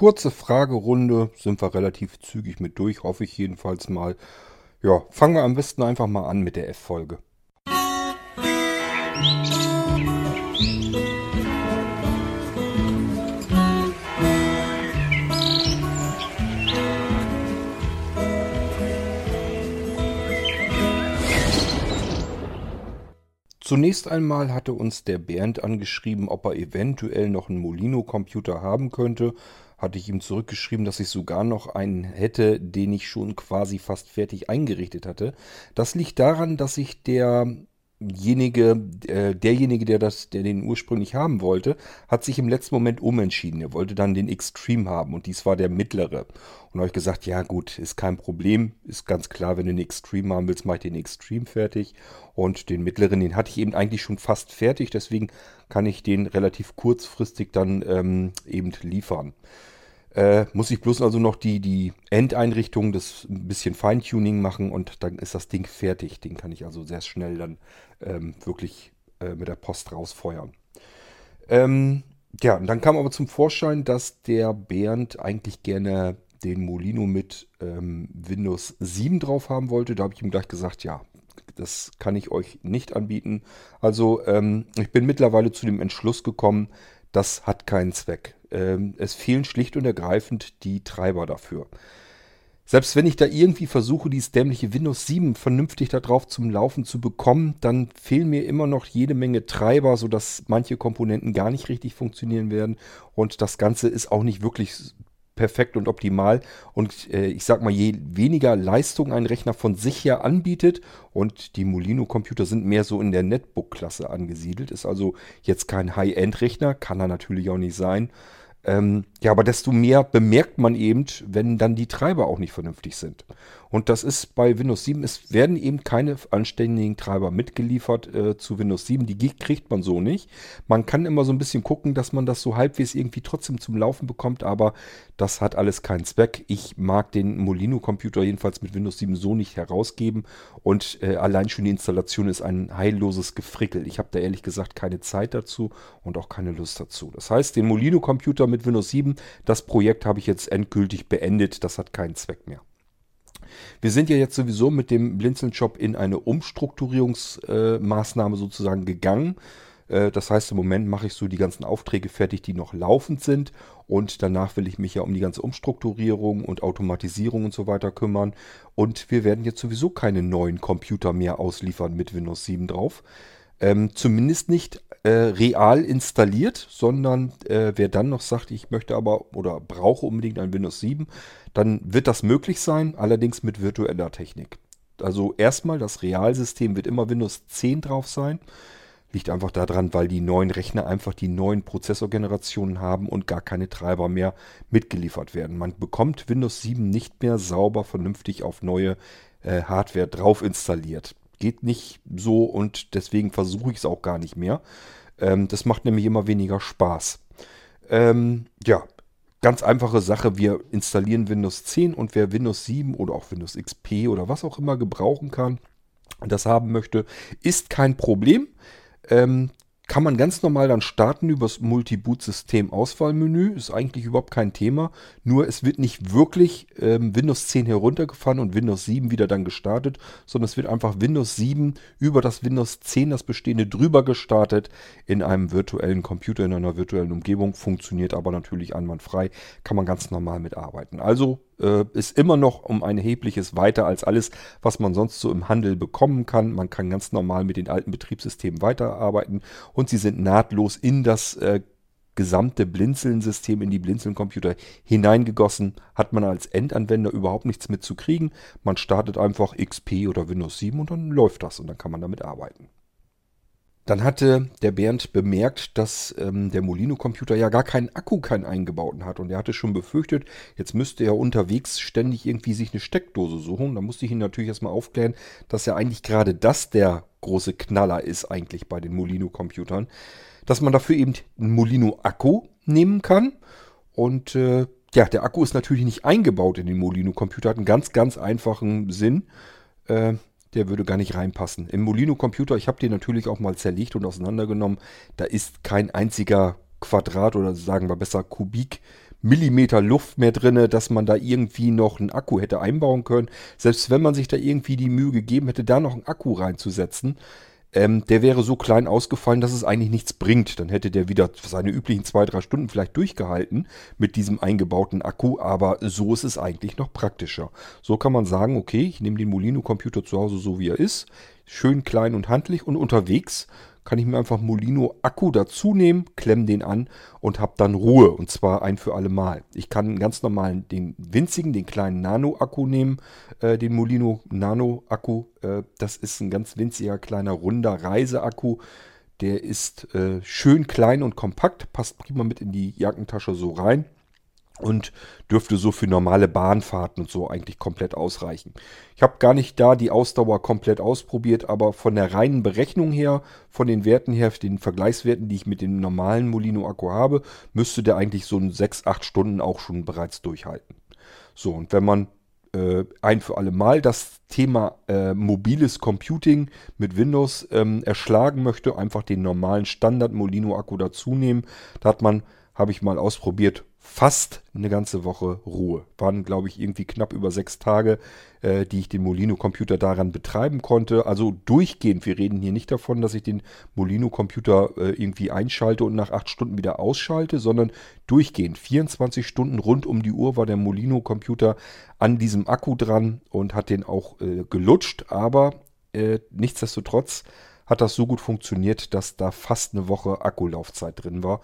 kurze Fragerunde. Sind wir relativ zügig mit durch, hoffe ich jedenfalls mal. Ja, fangen wir am besten einfach mal an mit der F-Folge. Zunächst einmal hatte uns der Bernd angeschrieben, ob er eventuell noch einen Molino-Computer haben könnte. Hatte ich ihm zurückgeschrieben, dass ich sogar noch einen hätte, den ich schon quasi fast fertig eingerichtet hatte. Das liegt daran, dass ich der derjenige, äh, derjenige, der das, der den ursprünglich haben wollte, hat sich im letzten Moment umentschieden. Er wollte dann den Extreme haben und dies war der mittlere. Und ich gesagt, ja gut, ist kein Problem, ist ganz klar, wenn du den Extreme haben willst, mach ich den Extreme fertig. Und den mittleren, den hatte ich eben eigentlich schon fast fertig, deswegen kann ich den relativ kurzfristig dann ähm, eben liefern. Äh, muss ich bloß also noch die, die Endeinrichtung, das ein bisschen Feintuning machen und dann ist das Ding fertig. Den kann ich also sehr schnell dann ähm, wirklich äh, mit der Post rausfeuern. Ähm, ja, und dann kam aber zum Vorschein, dass der Bernd eigentlich gerne den Molino mit ähm, Windows 7 drauf haben wollte. Da habe ich ihm gleich gesagt, ja, das kann ich euch nicht anbieten. Also ähm, ich bin mittlerweile zu dem Entschluss gekommen, das hat keinen Zweck. Ähm, es fehlen schlicht und ergreifend die Treiber dafür. Selbst wenn ich da irgendwie versuche, dieses dämliche Windows 7 vernünftig darauf zum Laufen zu bekommen, dann fehlen mir immer noch jede Menge Treiber, sodass manche Komponenten gar nicht richtig funktionieren werden. Und das Ganze ist auch nicht wirklich perfekt und optimal. Und äh, ich sag mal, je weniger Leistung ein Rechner von sich her anbietet, und die Molino-Computer sind mehr so in der Netbook-Klasse angesiedelt, ist also jetzt kein High-End-Rechner, kann er natürlich auch nicht sein. Ähm, ja, aber desto mehr bemerkt man eben, wenn dann die Treiber auch nicht vernünftig sind. Und das ist bei Windows 7, es werden eben keine anständigen Treiber mitgeliefert äh, zu Windows 7. Die kriegt man so nicht. Man kann immer so ein bisschen gucken, dass man das so halbwegs irgendwie trotzdem zum Laufen bekommt, aber das hat alles keinen Zweck. Ich mag den Molino-Computer jedenfalls mit Windows 7 so nicht herausgeben und äh, allein schon die Installation ist ein heilloses Gefrickel. Ich habe da ehrlich gesagt keine Zeit dazu und auch keine Lust dazu. Das heißt, den Molino-Computer mit Windows 7, das Projekt habe ich jetzt endgültig beendet. Das hat keinen Zweck mehr. Wir sind ja jetzt sowieso mit dem Blinzeln-Shop in eine Umstrukturierungsmaßnahme äh, sozusagen gegangen. Äh, das heißt, im Moment mache ich so die ganzen Aufträge fertig, die noch laufend sind. Und danach will ich mich ja um die ganze Umstrukturierung und Automatisierung und so weiter kümmern. Und wir werden jetzt sowieso keine neuen Computer mehr ausliefern mit Windows 7 drauf. Ähm, zumindest nicht äh, real installiert, sondern äh, wer dann noch sagt, ich möchte aber oder brauche unbedingt ein Windows 7, dann wird das möglich sein, allerdings mit virtueller Technik. Also erstmal, das Realsystem wird immer Windows 10 drauf sein. Liegt einfach daran, weil die neuen Rechner einfach die neuen Prozessorgenerationen haben und gar keine Treiber mehr mitgeliefert werden. Man bekommt Windows 7 nicht mehr sauber vernünftig auf neue äh, Hardware drauf installiert geht nicht so und deswegen versuche ich es auch gar nicht mehr. Ähm, das macht nämlich immer weniger Spaß. Ähm, ja, ganz einfache Sache. Wir installieren Windows 10 und wer Windows 7 oder auch Windows XP oder was auch immer gebrauchen kann und das haben möchte, ist kein Problem. Ähm, kann man ganz normal dann starten über das Multi-Boot-System Auswahlmenü. Ist eigentlich überhaupt kein Thema. Nur es wird nicht wirklich ähm, Windows 10 heruntergefahren und Windows 7 wieder dann gestartet, sondern es wird einfach Windows 7 über das Windows 10, das bestehende, drüber gestartet in einem virtuellen Computer, in einer virtuellen Umgebung. Funktioniert aber natürlich einwandfrei. Kann man ganz normal mitarbeiten. Also äh, ist immer noch um ein erhebliches weiter als alles, was man sonst so im Handel bekommen kann. Man kann ganz normal mit den alten Betriebssystemen weiterarbeiten und sie sind nahtlos in das äh, gesamte Blinzeln-System, in die Blinzeln-Computer hineingegossen. Hat man als Endanwender überhaupt nichts mit zu kriegen. Man startet einfach XP oder Windows 7 und dann läuft das und dann kann man damit arbeiten. Dann hatte der Bernd bemerkt, dass ähm, der Molino-Computer ja gar keinen Akku, keinen eingebauten hat. Und er hatte schon befürchtet, jetzt müsste er unterwegs ständig irgendwie sich eine Steckdose suchen. Da musste ich ihn natürlich erstmal aufklären, dass ja eigentlich gerade das der große Knaller ist eigentlich bei den Molino-Computern. Dass man dafür eben einen Molino-Akku nehmen kann. Und äh, ja, der Akku ist natürlich nicht eingebaut in den Molino-Computer, hat einen ganz, ganz einfachen Sinn. Der würde gar nicht reinpassen. Im Molino-Computer, ich habe den natürlich auch mal zerlegt und auseinandergenommen, da ist kein einziger Quadrat oder sagen wir besser Kubik Millimeter Luft mehr drinne, dass man da irgendwie noch einen Akku hätte einbauen können. Selbst wenn man sich da irgendwie die Mühe gegeben hätte, da noch einen Akku reinzusetzen, ähm, der wäre so klein ausgefallen, dass es eigentlich nichts bringt. Dann hätte der wieder seine üblichen zwei, drei Stunden vielleicht durchgehalten mit diesem eingebauten Akku, aber so ist es eigentlich noch praktischer. So kann man sagen, okay, ich nehme den Molino-Computer zu Hause so wie er ist, schön klein und handlich und unterwegs kann ich mir einfach Molino Akku dazu nehmen, klemme den an und habe dann Ruhe. Und zwar ein für alle Mal. Ich kann ganz normalen, den winzigen, den kleinen Nano-Akku nehmen, äh, den Molino Nano-Akku. Äh, das ist ein ganz winziger, kleiner, runder Reiseakku. Der ist äh, schön klein und kompakt, passt prima mit in die Jackentasche so rein und dürfte so für normale Bahnfahrten und so eigentlich komplett ausreichen. Ich habe gar nicht da die Ausdauer komplett ausprobiert, aber von der reinen Berechnung her, von den Werten her, den Vergleichswerten, die ich mit dem normalen Molino Akku habe, müsste der eigentlich so 6, 8 Stunden auch schon bereits durchhalten. So, und wenn man äh, ein für alle Mal das Thema äh, mobiles Computing mit Windows ähm, erschlagen möchte, einfach den normalen Standard Molino Akku dazu nehmen. Da hat man, habe ich mal ausprobiert, fast eine ganze Woche Ruhe. Waren, glaube ich, irgendwie knapp über sechs Tage, äh, die ich den Molino-Computer daran betreiben konnte. Also durchgehend. Wir reden hier nicht davon, dass ich den Molino-Computer äh, irgendwie einschalte und nach acht Stunden wieder ausschalte, sondern durchgehend. 24 Stunden rund um die Uhr war der Molino-Computer an diesem Akku dran und hat den auch äh, gelutscht. Aber äh, nichtsdestotrotz hat das so gut funktioniert, dass da fast eine Woche Akkulaufzeit drin war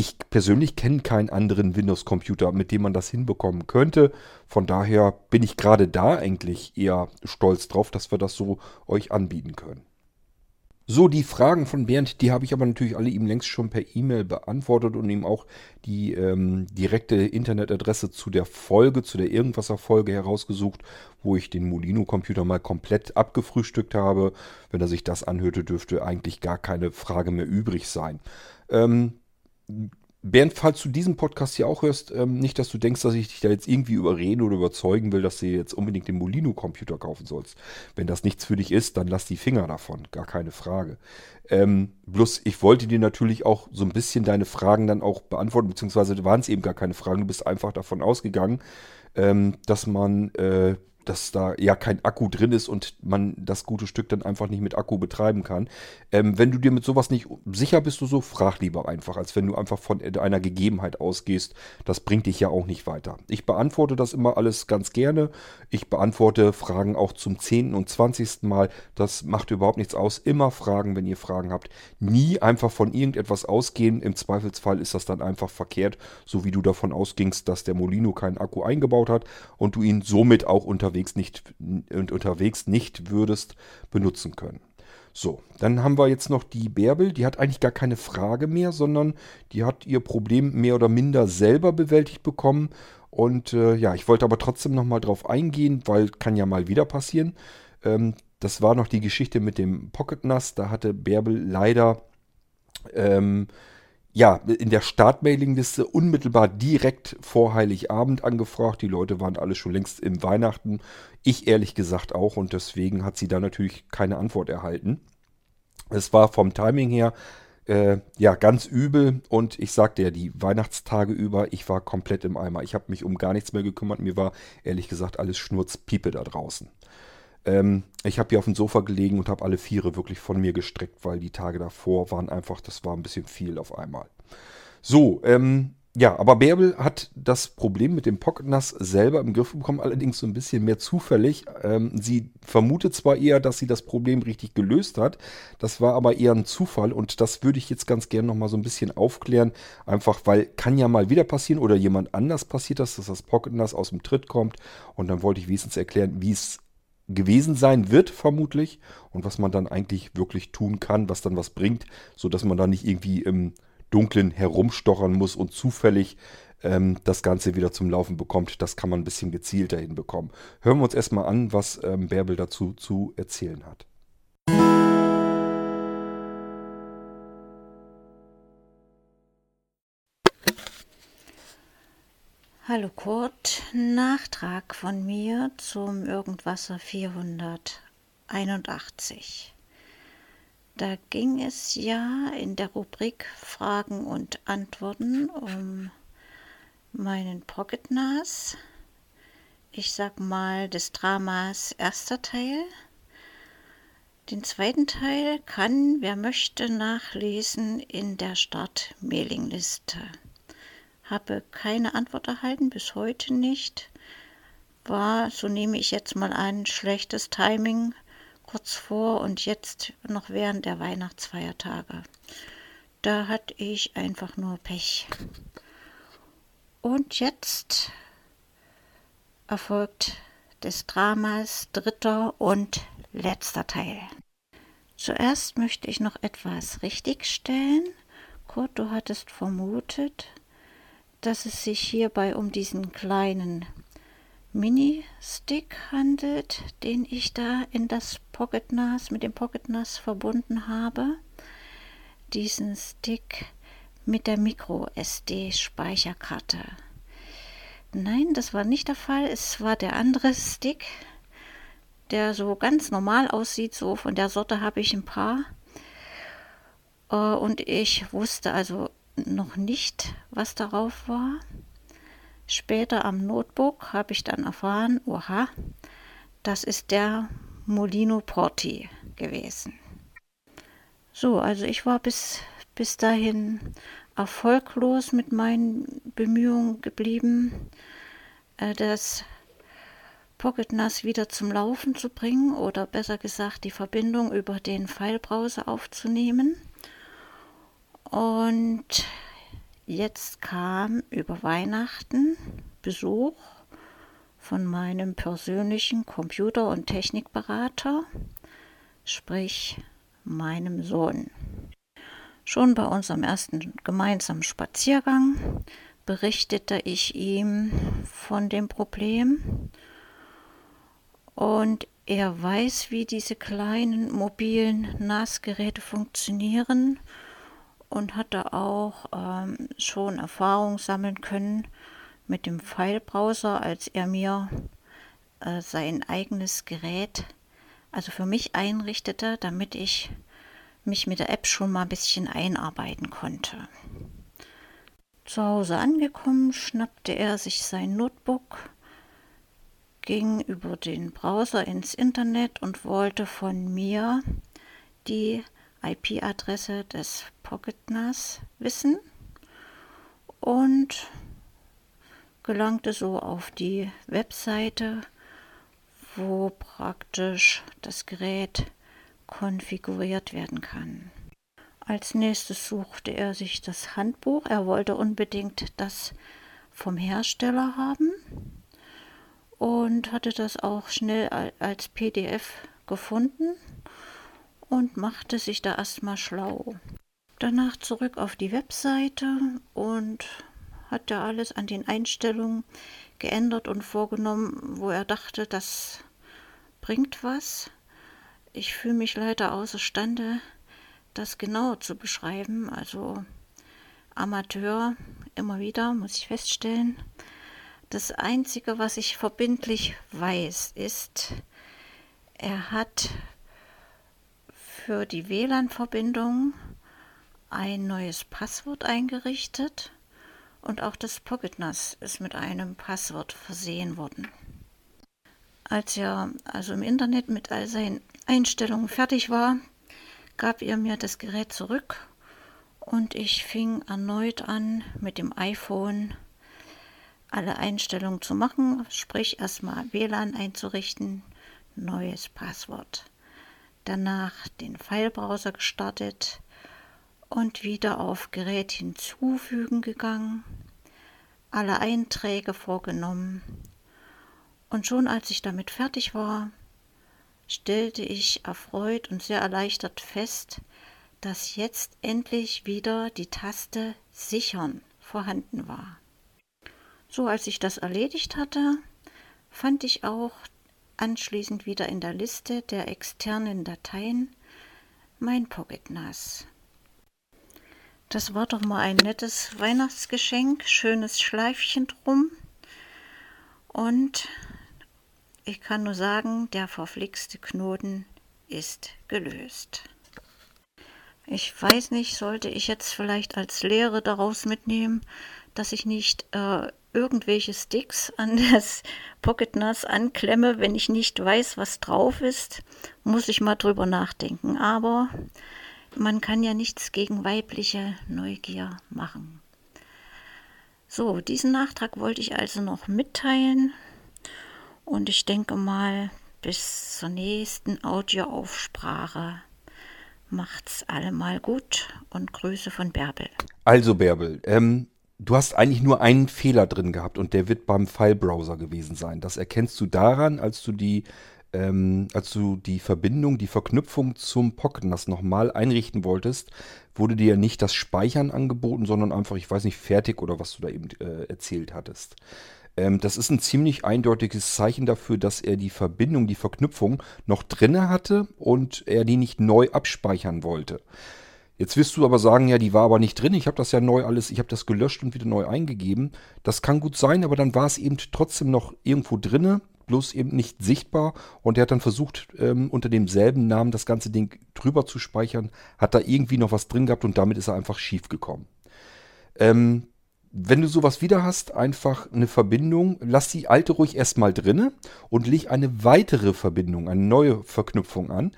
ich persönlich kenne keinen anderen Windows-Computer, mit dem man das hinbekommen könnte. Von daher bin ich gerade da eigentlich eher stolz drauf, dass wir das so euch anbieten können. So, die Fragen von Bernd, die habe ich aber natürlich alle ihm längst schon per E-Mail beantwortet und ihm auch die ähm, direkte Internetadresse zu der Folge, zu der Irgendwasser-Folge herausgesucht, wo ich den Molino-Computer mal komplett abgefrühstückt habe. Wenn er sich das anhörte, dürfte eigentlich gar keine Frage mehr übrig sein. Ähm, Bernd, falls du diesen Podcast hier auch hörst, ähm, nicht, dass du denkst, dass ich dich da jetzt irgendwie überreden oder überzeugen will, dass du jetzt unbedingt den Molino-Computer kaufen sollst. Wenn das nichts für dich ist, dann lass die Finger davon, gar keine Frage. Ähm, bloß, ich wollte dir natürlich auch so ein bisschen deine Fragen dann auch beantworten, beziehungsweise waren es eben gar keine Fragen, du bist einfach davon ausgegangen, ähm, dass man äh, dass da ja kein Akku drin ist und man das gute Stück dann einfach nicht mit Akku betreiben kann. Ähm, wenn du dir mit sowas nicht sicher bist, du so, frag lieber einfach, als wenn du einfach von einer Gegebenheit ausgehst. Das bringt dich ja auch nicht weiter. Ich beantworte das immer alles ganz gerne. Ich beantworte Fragen auch zum 10. und 20. Mal. Das macht überhaupt nichts aus. Immer fragen, wenn ihr Fragen habt. Nie einfach von irgendetwas ausgehen. Im Zweifelsfall ist das dann einfach verkehrt, so wie du davon ausgingst, dass der Molino keinen Akku eingebaut hat und du ihn somit auch unter unterwegs nicht, und unterwegs nicht würdest benutzen können. So, dann haben wir jetzt noch die Bärbel. Die hat eigentlich gar keine Frage mehr, sondern die hat ihr Problem mehr oder minder selber bewältigt bekommen. Und äh, ja, ich wollte aber trotzdem nochmal drauf eingehen, weil kann ja mal wieder passieren. Ähm, das war noch die Geschichte mit dem Pocket NAS. Da hatte Bärbel leider ähm, ja, in der Startmailingliste unmittelbar direkt vor Heiligabend angefragt. Die Leute waren alle schon längst im Weihnachten. Ich ehrlich gesagt auch und deswegen hat sie da natürlich keine Antwort erhalten. Es war vom Timing her äh, ja ganz übel und ich sagte ja die Weihnachtstage über, ich war komplett im Eimer. Ich habe mich um gar nichts mehr gekümmert. Mir war ehrlich gesagt alles Schnurzpiepe da draußen. Ähm, ich habe hier auf dem Sofa gelegen und habe alle Viere wirklich von mir gestreckt, weil die Tage davor waren einfach, das war ein bisschen viel auf einmal. So, ähm, ja, aber Bärbel hat das Problem mit dem Pocket NAS selber im Griff bekommen, allerdings so ein bisschen mehr zufällig. Ähm, sie vermutet zwar eher, dass sie das Problem richtig gelöst hat, das war aber eher ein Zufall und das würde ich jetzt ganz gerne nochmal so ein bisschen aufklären, einfach weil kann ja mal wieder passieren oder jemand anders passiert das, dass das Pocket NAS aus dem Tritt kommt und dann wollte ich wenigstens erklären, wie es gewesen sein wird, vermutlich. Und was man dann eigentlich wirklich tun kann, was dann was bringt, sodass man da nicht irgendwie im Dunklen herumstochern muss und zufällig ähm, das Ganze wieder zum Laufen bekommt. Das kann man ein bisschen gezielter hinbekommen. Hören wir uns erstmal an, was ähm, Bärbel dazu zu erzählen hat. Hallo Kurt, Nachtrag von mir zum Irgendwasser 481. Da ging es ja in der Rubrik Fragen und Antworten um meinen Pocket NAS. Ich sag mal des Dramas erster Teil. Den zweiten Teil kann, wer möchte, nachlesen in der Start-Mailingliste. Habe keine Antwort erhalten, bis heute nicht. War, so nehme ich jetzt mal an, schlechtes Timing kurz vor und jetzt noch während der Weihnachtsfeiertage. Da hatte ich einfach nur Pech. Und jetzt erfolgt des Dramas dritter und letzter Teil. Zuerst möchte ich noch etwas richtigstellen. Kurt, du hattest vermutet, dass es sich hierbei um diesen kleinen Mini-Stick handelt, den ich da in das Pocket NAS mit dem Pocket NAS verbunden habe. Diesen Stick mit der Micro SD Speicherkarte. Nein, das war nicht der Fall. Es war der andere Stick, der so ganz normal aussieht. So von der Sorte habe ich ein paar. Äh, und ich wusste also noch nicht, was darauf war. Später am Notebook habe ich dann erfahren, oha, das ist der Molino Porti gewesen. So, also ich war bis, bis dahin erfolglos mit meinen Bemühungen geblieben, äh, das Pocket NAS wieder zum Laufen zu bringen oder besser gesagt die Verbindung über den Filebrowser aufzunehmen. Und Jetzt kam über Weihnachten Besuch von meinem persönlichen Computer- und Technikberater, sprich meinem Sohn. Schon bei unserem ersten gemeinsamen Spaziergang berichtete ich ihm von dem Problem und er weiß, wie diese kleinen mobilen NAS-Geräte funktionieren und hatte auch ähm, schon Erfahrung sammeln können mit dem File-Browser, als er mir äh, sein eigenes Gerät, also für mich einrichtete, damit ich mich mit der App schon mal ein bisschen einarbeiten konnte. Zu Hause angekommen, schnappte er sich sein Notebook, ging über den Browser ins Internet und wollte von mir die IP-Adresse des Pocket NAS wissen und gelangte so auf die Webseite, wo praktisch das Gerät konfiguriert werden kann. Als nächstes suchte er sich das Handbuch. Er wollte unbedingt das vom Hersteller haben und hatte das auch schnell als PDF gefunden und machte sich da erstmal schlau. Danach zurück auf die Webseite und hat er alles an den Einstellungen geändert und vorgenommen, wo er dachte, das bringt was. Ich fühle mich leider außerstande, das genau zu beschreiben. Also Amateur immer wieder, muss ich feststellen. Das Einzige, was ich verbindlich weiß, ist, er hat für die WLAN-Verbindung ein neues Passwort eingerichtet und auch das Pocket NAS ist mit einem Passwort versehen worden. Als er also im Internet mit all seinen Einstellungen fertig war, gab er mir das Gerät zurück und ich fing erneut an, mit dem iPhone alle Einstellungen zu machen, sprich erstmal WLAN einzurichten, neues Passwort danach den Filebrowser gestartet und wieder auf Gerät hinzufügen gegangen, alle Einträge vorgenommen und schon als ich damit fertig war, stellte ich erfreut und sehr erleichtert fest, dass jetzt endlich wieder die Taste Sichern vorhanden war. So als ich das erledigt hatte, fand ich auch anschließend wieder in der Liste der externen Dateien mein Pocket NAS. Das war doch mal ein nettes Weihnachtsgeschenk, schönes Schleifchen drum. Und ich kann nur sagen, der verflixte Knoten ist gelöst. Ich weiß nicht, sollte ich jetzt vielleicht als Lehre daraus mitnehmen, dass ich nicht äh, irgendwelche Sticks an das Pocket NAS anklemme, wenn ich nicht weiß, was drauf ist, muss ich mal drüber nachdenken. Aber man kann ja nichts gegen weibliche Neugier machen. So, diesen Nachtrag wollte ich also noch mitteilen und ich denke mal, bis zur nächsten Audioaufsprache macht's allemal gut und Grüße von Bärbel. Also Bärbel, ähm, du hast eigentlich nur einen Fehler drin gehabt und der wird beim Filebrowser gewesen sein. Das erkennst du daran, als du die ähm, als du die Verbindung, die Verknüpfung zum Pocket NAS nochmal einrichten wolltest, wurde dir ja nicht das Speichern angeboten, sondern einfach, ich weiß nicht, fertig oder was du da eben äh, erzählt hattest. Ähm, das ist ein ziemlich eindeutiges Zeichen dafür, dass er die Verbindung, die Verknüpfung noch drinne hatte und er die nicht neu abspeichern wollte. Jetzt wirst du aber sagen, ja, die war aber nicht drin. Ich habe das ja neu alles, ich habe das gelöscht und wieder neu eingegeben. Das kann gut sein, aber dann war es eben trotzdem noch irgendwo drinne bloß eben nicht sichtbar. Und er hat dann versucht, ähm, unter demselben Namen das ganze Ding drüber zu speichern, hat da irgendwie noch was drin gehabt und damit ist er einfach schief gekommen. Ähm, wenn du sowas wieder hast, einfach eine Verbindung, lass die alte ruhig erstmal drinne und leg eine weitere Verbindung, eine neue Verknüpfung an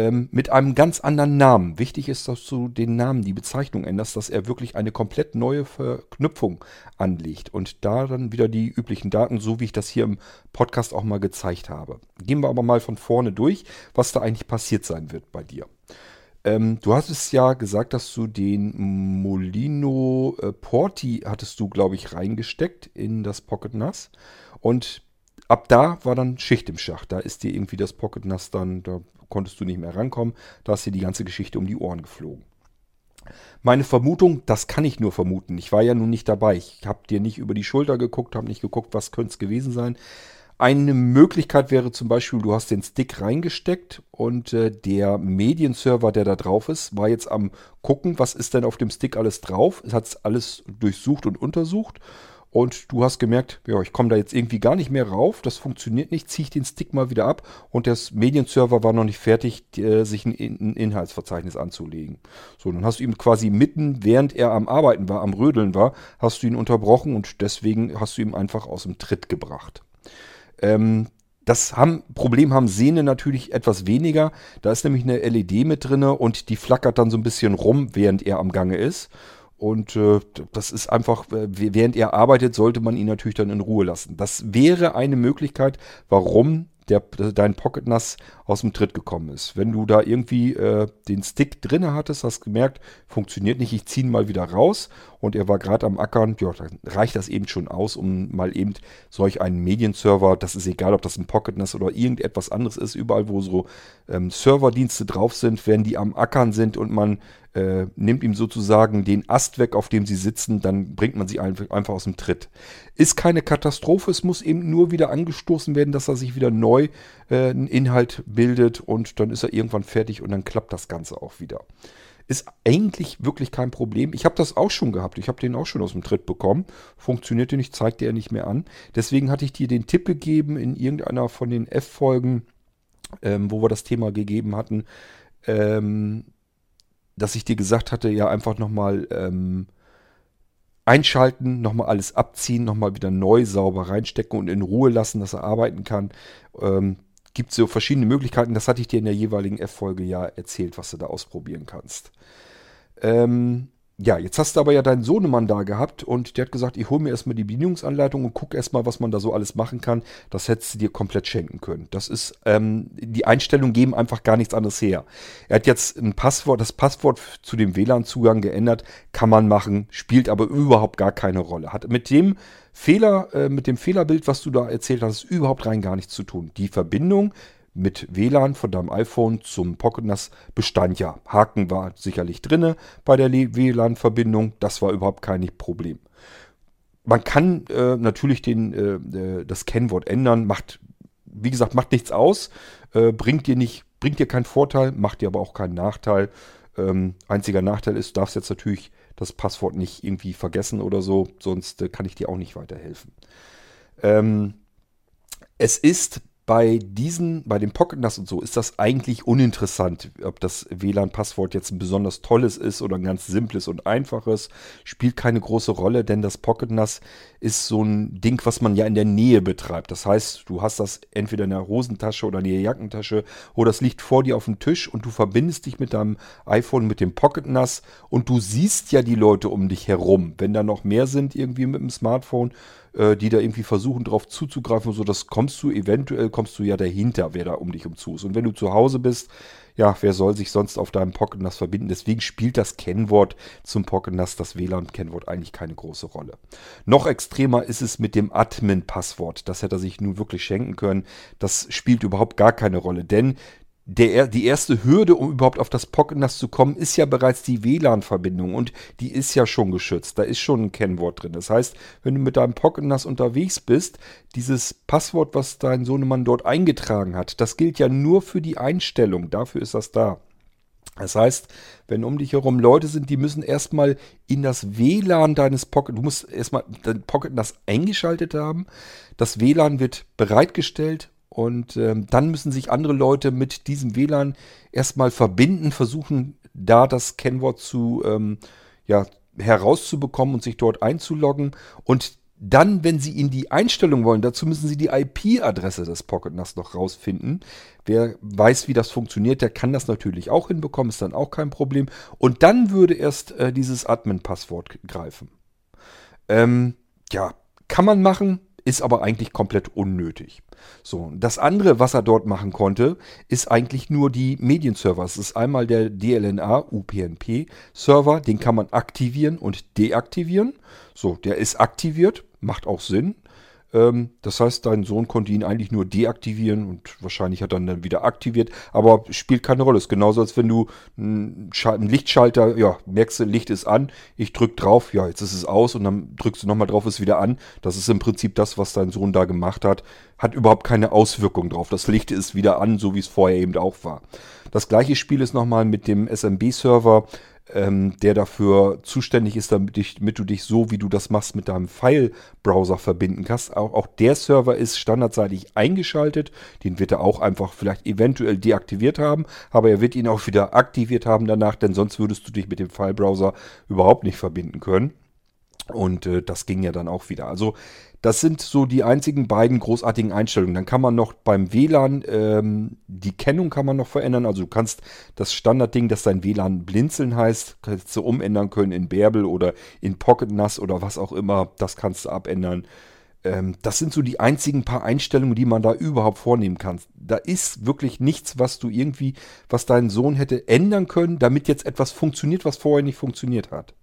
ähm, mit einem ganz anderen Namen. Wichtig ist, dass du den Namen, die Bezeichnung änderst, dass er wirklich eine komplett neue Verknüpfung anlegt und da dann wieder die üblichen Daten, so wie ich das hier im Podcast auch mal gezeigt habe. Gehen wir aber mal von vorne durch, was da eigentlich passiert sein wird bei dir. Ähm, du hattest ja gesagt, dass du den Molino äh, Porti hattest du, glaube ich, reingesteckt in das Pocket NAS. Und ab da war dann Schicht im Schacht. Da ist dir irgendwie das Pocket NAS dann, da konntest du nicht mehr rankommen. Da ist dir die ganze Geschichte um die Ohren geflogen. Meine Vermutung, das kann ich nur vermuten. Ich war ja nun nicht dabei. Ich habe dir nicht über die Schulter geguckt, habe nicht geguckt, was könnte es gewesen sein. Eine Möglichkeit wäre zum Beispiel, du hast den Stick reingesteckt und äh, der Medienserver, der da drauf ist, war jetzt am gucken, was ist denn auf dem Stick alles drauf. Es hat alles durchsucht und untersucht und du hast gemerkt, ja, ich komme da jetzt irgendwie gar nicht mehr rauf, das funktioniert nicht, ziehe ich den Stick mal wieder ab und der Medienserver war noch nicht fertig, äh, sich ein, Inhaltsverzeichnis anzulegen. So, dann hast du ihn quasi mitten, während er am Arbeiten war, am Rödeln war, hast du ihn unterbrochen und deswegen hast du ihn einfach aus dem Tritt gebracht. Ähm, das haben, Problem haben Sehne natürlich etwas weniger. Da ist nämlich eine LED mit drinne und die flackert dann so ein bisschen rum, während er am Gange ist. Und äh, das ist einfach, äh, während er arbeitet, sollte man ihn natürlich dann in Ruhe lassen. Das wäre eine Möglichkeit, warum der, dein Pocket NAS aus dem Tritt gekommen ist. Wenn du da irgendwie äh, den Stick drin hattest, hast gemerkt, funktioniert nicht, ich ziehe ihn mal wieder raus und er war gerade am Ackern, ja, dann reicht das eben schon aus, um mal eben solch einen Medienserver, das ist egal, ob das ein Pocket NAS oder irgendetwas anderes ist, überall wo so ähm, Serverdienste drauf sind, wenn die am Ackern sind und man äh, nimmt ihm sozusagen den Ast weg, auf dem sie sitzen, dann bringt man sie einfach aus dem Tritt. Ist keine Katastrophe, es muss eben nur wieder angestoßen werden, dass er sich wieder neu äh, einen Inhalt bildet und dann ist er irgendwann fertig und dann klappt das Ganze auch wieder. Ist eigentlich wirklich kein Problem. Ich habe das auch schon gehabt. Ich habe den auch schon aus dem Tritt bekommen. Funktionierte nicht, zeigte er nicht mehr an. Deswegen hatte ich dir den Tipp gegeben in irgendeiner von den F-Folgen, ähm, wo wir das Thema gegeben hatten, ähm, dass ich dir gesagt hatte, ja einfach nochmal ähm, einschalten, nochmal alles abziehen, nochmal wieder neu sauber reinstecken und in Ruhe lassen, dass er arbeiten kann. Ähm, Gibt so verschiedene Möglichkeiten. Das hatte ich dir in der jeweiligen F-Folge ja erzählt, was du da ausprobieren kannst. Ähm, ja, jetzt hast du aber ja deinen Sohnemann da gehabt und der hat gesagt, ich hole mir erstmal die Bedienungsanleitung und gucke erstmal, was man da so alles machen kann. Das hättest du dir komplett schenken können. Das ist, ähm, die Einstellungen geben einfach gar nichts anderes her. Er hat jetzt ein Passwort, das Passwort zu dem WLAN-Zugang geändert, kann man machen, spielt aber überhaupt gar keine Rolle. Hat mit dem Fehler, äh, mit dem Fehlerbild, was du da erzählt hast, überhaupt rein gar nichts zu tun. Die Verbindung mit WLAN von deinem iPhone zum Pocket NAS bestand ja. Haken war sicherlich drinne bei der WLAN-Verbindung. Das war überhaupt kein Problem. Man kann äh, natürlich den, äh, äh, das Kennwort ändern. Macht, wie gesagt, macht nichts aus. Äh, bringt dir nicht, bringt dir keinen Vorteil, macht dir aber auch keinen Nachteil. Ähm, einziger Nachteil ist, du darfst jetzt natürlich das Passwort nicht irgendwie vergessen oder so, sonst äh, kann ich dir auch nicht weiterhelfen. Ähm, es ist bei diesen, bei dem Pocket NAS und so, ist das eigentlich uninteressant, ob das WLAN-Passwort jetzt ein besonders tolles ist oder ein ganz simples und einfaches. Spielt keine große Rolle, denn das Pocket NAS ist so ein Ding, was man ja in der Nähe betreibt. Das heißt, du hast das entweder in der Hosentasche oder in der Jackentasche oder es liegt vor dir auf dem Tisch und du verbindest dich mit deinem iPhone mit dem Pocket NAS und du siehst ja die Leute um dich herum. Wenn da noch mehr sind irgendwie mit dem Smartphone, äh, die da irgendwie versuchen drauf zuzugreifen so, das kommst du eventuell, kommst du ja dahinter, wer da um dich umzu ist. Und wenn du zu Hause bist, ja, wer soll sich sonst auf deinem Pocket NAS verbinden? Deswegen spielt das Kennwort zum Pocket NAS, das WLAN-Kennwort, eigentlich keine große Rolle. Noch extremer ist es mit dem Admin-Passwort. Das hätte er sich nun wirklich schenken können. Das spielt überhaupt gar keine Rolle, denn der, die erste Hürde, um überhaupt auf das Pocket NAS zu kommen, ist ja bereits die WLAN-Verbindung und die ist ja schon geschützt. Da ist schon ein Kennwort drin. Das heißt, wenn du mit deinem Pocket NAS unterwegs bist, dieses Passwort, was dein Sohnemann dort eingetragen hat, das gilt ja nur für die Einstellung. Dafür ist das da. Das heißt, wenn um dich herum Leute sind, die müssen erstmal in das WLAN deines Pocket, du musst erstmal dein Pocket NAS eingeschaltet haben. Das WLAN wird bereitgestellt und ähm, dann müssen sich andere Leute mit diesem WLAN erstmal verbinden, versuchen da das Kennwort zu ähm, ja, herauszubekommen und sich dort einzuloggen. Und dann, wenn Sie in die Einstellung wollen, dazu müssen Sie die IP-Adresse des Pocket NAS noch rausfinden. Wer weiß, wie das funktioniert, der kann das natürlich auch hinbekommen, ist dann auch kein Problem. Und dann würde erst äh, dieses Admin-Passwort greifen. Ähm, ja, kann man machen, ist aber eigentlich komplett unnötig. So, das andere, was er dort machen konnte, ist eigentlich nur die Medienserver. Es ist einmal der DLNA UPnP Server, den kann man aktivieren und deaktivieren. So, der ist aktiviert, macht auch Sinn. Ähm, das heißt, dein Sohn konnte ihn eigentlich nur deaktivieren und wahrscheinlich hat er dann wieder aktiviert, aber spielt keine Rolle. Es ist genauso, als wenn du einen, Lichtschalter, ja, merkst du, Licht ist an, ich drück drauf, ja, jetzt ist es aus und dann drückst du nochmal drauf, ist wieder an. Das ist im Prinzip das, was dein Sohn da gemacht hat. Hat überhaupt keine Auswirkung drauf. Das Licht ist wieder an, so wie es vorher eben auch war. Das gleiche Spiel ist nochmal mit dem SMB-Server ähm, der dafür zuständig ist, damit, dich, damit, du dich so, wie du das machst, mit deinem File-Browser verbinden kannst. Auch, auch, der Server ist standardseitig eingeschaltet. Den wird er auch einfach vielleicht eventuell deaktiviert haben, aber er wird ihn auch wieder aktiviert haben danach, denn sonst würdest du dich mit dem File-Browser überhaupt nicht verbinden können. Und äh, das ging ja dann auch wieder. Also das sind so die einzigen beiden großartigen Einstellungen. Dann kann man noch beim WLAN ähm, die Kennung kann man noch verändern. Also du kannst das Standardding, das dein WLAN blinzeln heißt, kannst du umändern können in Bärbel oder in Pocket NAS oder was auch immer. Das kannst du abändern. Ähm, das sind so die einzigen paar Einstellungen, die man da überhaupt vornehmen kann. Da ist wirklich nichts, was du irgendwie, was dein Sohn hätte ändern können, damit jetzt etwas funktioniert, was vorher nicht funktioniert hat.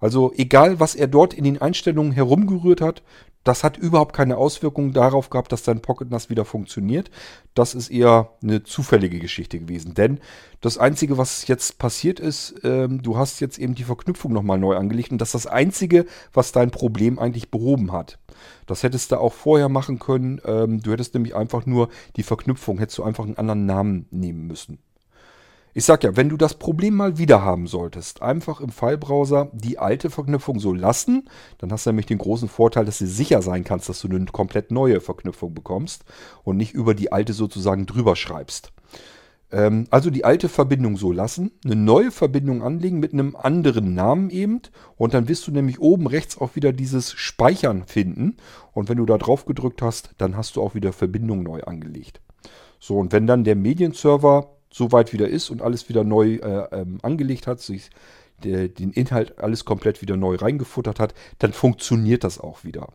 Also egal, was er dort in den Einstellungen herumgerührt hat, das hat überhaupt keine Auswirkung darauf gehabt, dass dein Pocket NAS wieder funktioniert. Das ist eher eine zufällige Geschichte gewesen. Denn das Einzige, was jetzt passiert ist, ähm, du hast jetzt eben die Verknüpfung nochmal neu angelegt. Und das ist das Einzige, was dein Problem eigentlich behoben hat. Das hättest du auch vorher machen können. Ähm, du hättest nämlich einfach nur die Verknüpfung, hättest du einfach einen anderen Namen nehmen müssen. Ich sag ja, wenn du das Problem mal wieder haben solltest, einfach im File-Browser die alte Verknüpfung so lassen. Dann hast du nämlich den großen Vorteil, dass du sicher sein kannst, dass du eine komplett neue Verknüpfung bekommst und nicht über die alte sozusagen drüber schreibst. Ähm, also die alte Verbindung so lassen, eine neue Verbindung anlegen mit einem anderen Namen eben und dann wirst du nämlich oben rechts auch wieder dieses Speichern finden und wenn du da drauf gedrückt hast, dann hast du auch wieder Verbindung neu angelegt. So und wenn dann der Medienserver soweit wieder ist und alles wieder neu äh, ähm, angelegt hat, sich der, den Inhalt alles komplett wieder neu reingefuttert hat, dann funktioniert das auch wieder.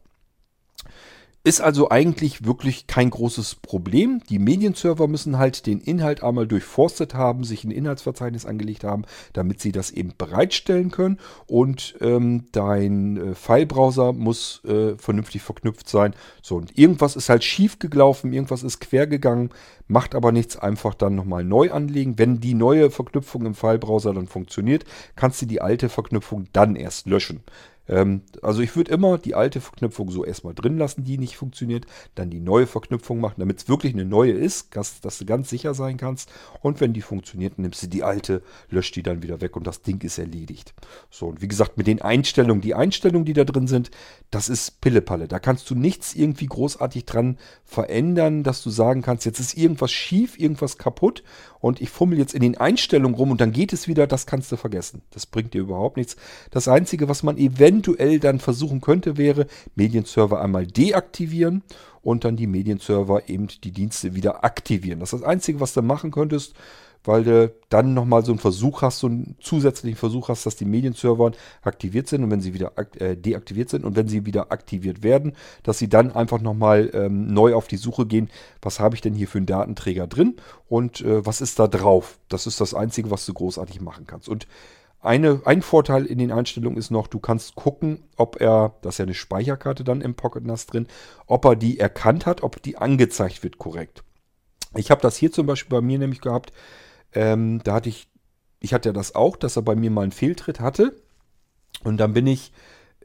Ist also eigentlich wirklich kein großes Problem. Die Medienserver müssen halt den Inhalt einmal durchforstet haben, sich ein Inhaltsverzeichnis angelegt haben, damit sie das eben bereitstellen können. Und ähm, dein äh, Filebrowser muss äh, vernünftig verknüpft sein. So, und irgendwas ist halt schief gelaufen, irgendwas ist quer gegangen, macht aber nichts, einfach dann nochmal neu anlegen. Wenn die neue Verknüpfung im Filebrowser dann funktioniert, kannst du die alte Verknüpfung dann erst löschen. Ähm, also ich würde immer die alte Verknüpfung so erstmal drin lassen, die nicht funktioniert, dann die neue Verknüpfung machen, damit es wirklich eine neue ist, dass, dass, du ganz sicher sein kannst. Und wenn die funktioniert, nimmst du die alte, löscht die dann wieder weg und das Ding ist erledigt. So, und wie gesagt, mit den Einstellungen, die Einstellungen, die da drin sind, das ist Pillepalle. Da kannst du nichts irgendwie großartig dran verändern, dass du sagen kannst, jetzt ist irgendwas schief, irgendwas kaputt und ich fummel jetzt in den Einstellungen rum und dann geht es wieder, das kannst du vergessen. Das bringt dir überhaupt nichts. Das Einzige, was man eventuell dann versuchen könnte, wäre Medienserver einmal deaktivieren und dann die Medienserver eben die Dienste wieder aktivieren. Das ist das Einzige, was du machen könntest weil du dann nochmal so einen Versuch hast, so einen zusätzlichen Versuch hast, dass die Medienserver aktiviert sind und wenn sie wieder äh, deaktiviert sind und wenn sie wieder aktiviert werden, dass sie dann einfach nochmal ähm, neu auf die Suche gehen, was habe ich denn hier für einen Datenträger drin und äh, was ist da drauf. Das ist das Einzige, was du großartig machen kannst. Und eine, ein Vorteil in den Einstellungen ist noch, du kannst gucken, ob er, das ist ja eine Speicherkarte dann im Pocket NAS drin, ob er die erkannt hat, ob die angezeigt wird korrekt. Ich habe das hier zum Beispiel bei mir nämlich gehabt, ähm, da hatte ich, ich hatte ja das auch, dass er bei mir mal einen Fehltritt hatte. Und dann bin ich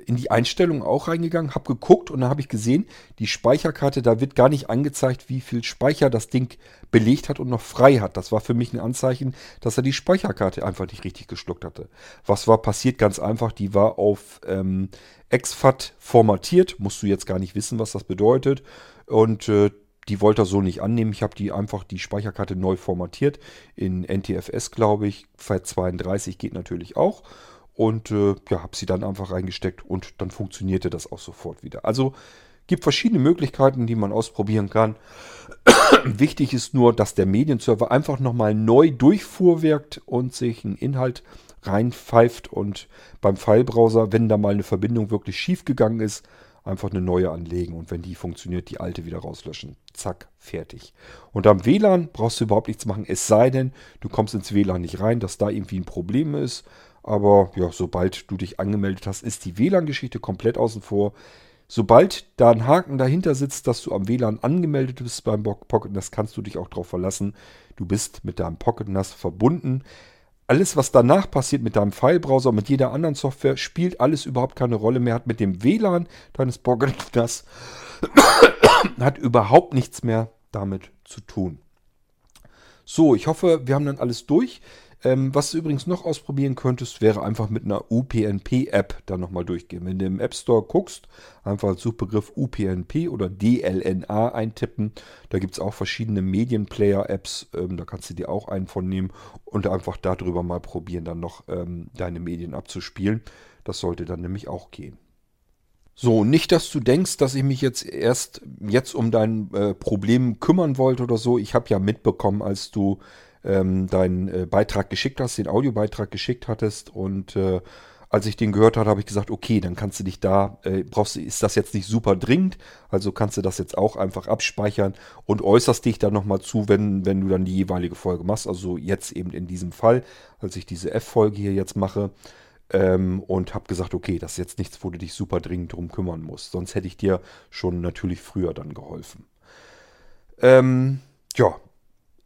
in die Einstellungen auch reingegangen, habe geguckt und dann habe ich gesehen, die Speicherkarte, da wird gar nicht angezeigt, wie viel Speicher das Ding belegt hat und noch frei hat. Das war für mich ein Anzeichen, dass er die Speicherkarte einfach nicht richtig geschluckt hatte. Was war passiert? Ganz einfach, die war auf ähm, exFAT formatiert. Musst du jetzt gar nicht wissen, was das bedeutet. Und äh, die wollte er so nicht annehmen. Ich habe die einfach die Speicherkarte neu formatiert. In NTFS, glaube ich. FAT32 geht natürlich auch. Und äh, ja, habe sie dann einfach reingesteckt und dann funktionierte das auch sofort wieder. Also gibt verschiedene Möglichkeiten, die man ausprobieren kann. Wichtig ist nur, dass der Medienserver einfach nochmal neu durchfuhrwerkt und sich einen Inhalt reinpfeift und beim Filebrowser, wenn da mal eine Verbindung wirklich schief gegangen ist, einfach eine neue anlegen und wenn die funktioniert, die alte wieder rauslöschen. Zack, fertig. Und am WLAN brauchst du überhaupt nichts machen, es sei denn, du kommst ins WLAN nicht rein, dass da irgendwie ein Problem ist. Aber ja, sobald du dich angemeldet hast, ist die WLAN-Geschichte komplett außen vor. Sobald da ein Haken dahinter sitzt, dass du am WLAN angemeldet bist beim Pocket NAS, kannst du dich auch darauf verlassen. Du bist mit deinem Pocket NAS verbunden alles, was danach passiert mit deinem Filebrowser, mit jeder anderen Software, spielt alles überhaupt keine Rolle mehr. Hat mit dem WLAN deines Programms hat überhaupt nichts mehr damit zu tun. So, ich hoffe, wir haben dann alles durch. Ähm, was du übrigens noch ausprobieren könntest, wäre einfach mit einer UPnP-App dann nochmal durchgehen. Wenn du im App Store guckst, einfach als Suchbegriff UPnP oder DLNA eintippen. Da gibt es auch verschiedene Medienplayer-Apps. Ähm, da kannst du dir auch einen von nehmen und einfach darüber mal probieren, dann noch ähm, deine Medien abzuspielen. Das sollte dann nämlich auch gehen. So, nicht, dass du denkst, dass ich mich jetzt erst jetzt um dein äh, Problem kümmern wollte oder so. Ich habe ja mitbekommen, als du ähm, deinen äh, Beitrag geschickt hast, den Audiobeitrag geschickt hattest und äh, als ich den gehört habe, habe ich gesagt, okay, dann kannst du dich da, äh, brauchst ist das jetzt nicht super dringend, also kannst du das jetzt auch einfach abspeichern und äußerst dich dann nochmal zu, wenn, wenn du dann die jeweilige Folge machst. Also jetzt eben in diesem Fall, als ich diese F-Folge hier jetzt mache. Ähm, und habe gesagt, okay, das ist jetzt nichts, wo du dich super dringend drum kümmern musst. Sonst hätte ich dir schon natürlich früher dann geholfen. Ähm, ja,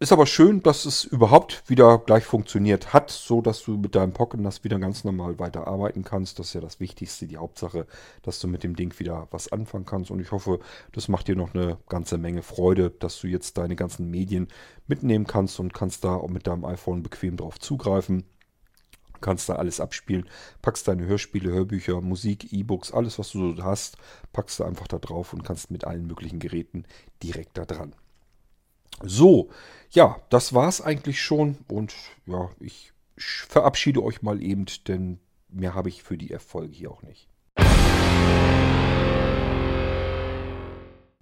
ist aber schön, dass es überhaupt wieder gleich funktioniert hat, so dass du mit deinem Pocket NAS wieder ganz normal weiterarbeiten kannst. Das ist ja das Wichtigste, die Hauptsache, dass du mit dem Ding wieder was anfangen kannst. Und ich hoffe, das macht dir noch eine ganze Menge Freude, dass du jetzt deine ganzen Medien mitnehmen kannst und kannst da auch mit deinem iPhone bequem drauf zugreifen. Kannst da alles abspielen, packst deine Hörspiele, Hörbücher, Musik, E-Books, alles was du so hast, packst du einfach da drauf und kannst mit allen möglichen Geräten direkt da dran. So, ja, das war's eigentlich schon. Und ja, ich verabschiede euch mal eben, denn mehr habe ich für die F-Folge hier auch nicht.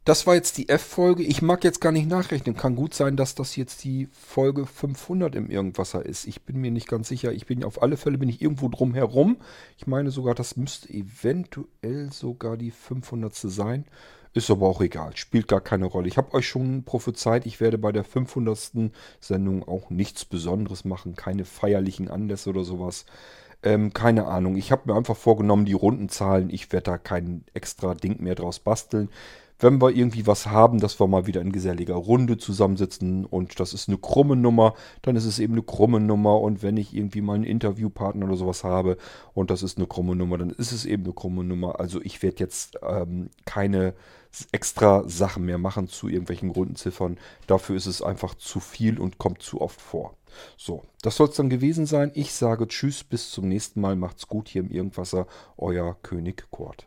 Das war jetzt die F-Folge. Ich mag jetzt gar nicht nachrechnen. Kann gut sein, dass das jetzt die Folge 500 im Irgendwasser ist. Ich bin mir nicht ganz sicher. Ich bin auf alle Fälle bin ich irgendwo drum herum. Ich meine sogar, das müsste eventuell sogar die 500. sein. Ist aber auch egal, spielt gar keine Rolle. Ich habe euch schon prophezeit, ich werde bei der 500. Sendung auch nichts Besonderes machen, keine feierlichen Anlässe oder sowas. Ähm, keine Ahnung. Ich habe mir einfach vorgenommen, die runden Zahlen, ich werde da kein extra Ding mehr draus basteln. Wenn wir irgendwie was haben, dass wir mal wieder in geselliger Runde zusammensitzen und das ist eine krumme Nummer, dann ist es eben eine krumme Nummer. Und wenn ich irgendwie mal einen Interviewpartner oder sowas habe und das ist eine krumme Nummer, dann ist es eben eine krumme Nummer. Also ich werde jetzt ähm, keine extra Sachen mehr machen zu irgendwelchen runden Ziffern. Dafür ist es einfach zu viel und kommt zu oft vor. So, das soll es dann gewesen sein. Ich sage Tschüss, bis zum nächsten Mal. Macht's gut hier im Irgendwasser. Euer König Kurt.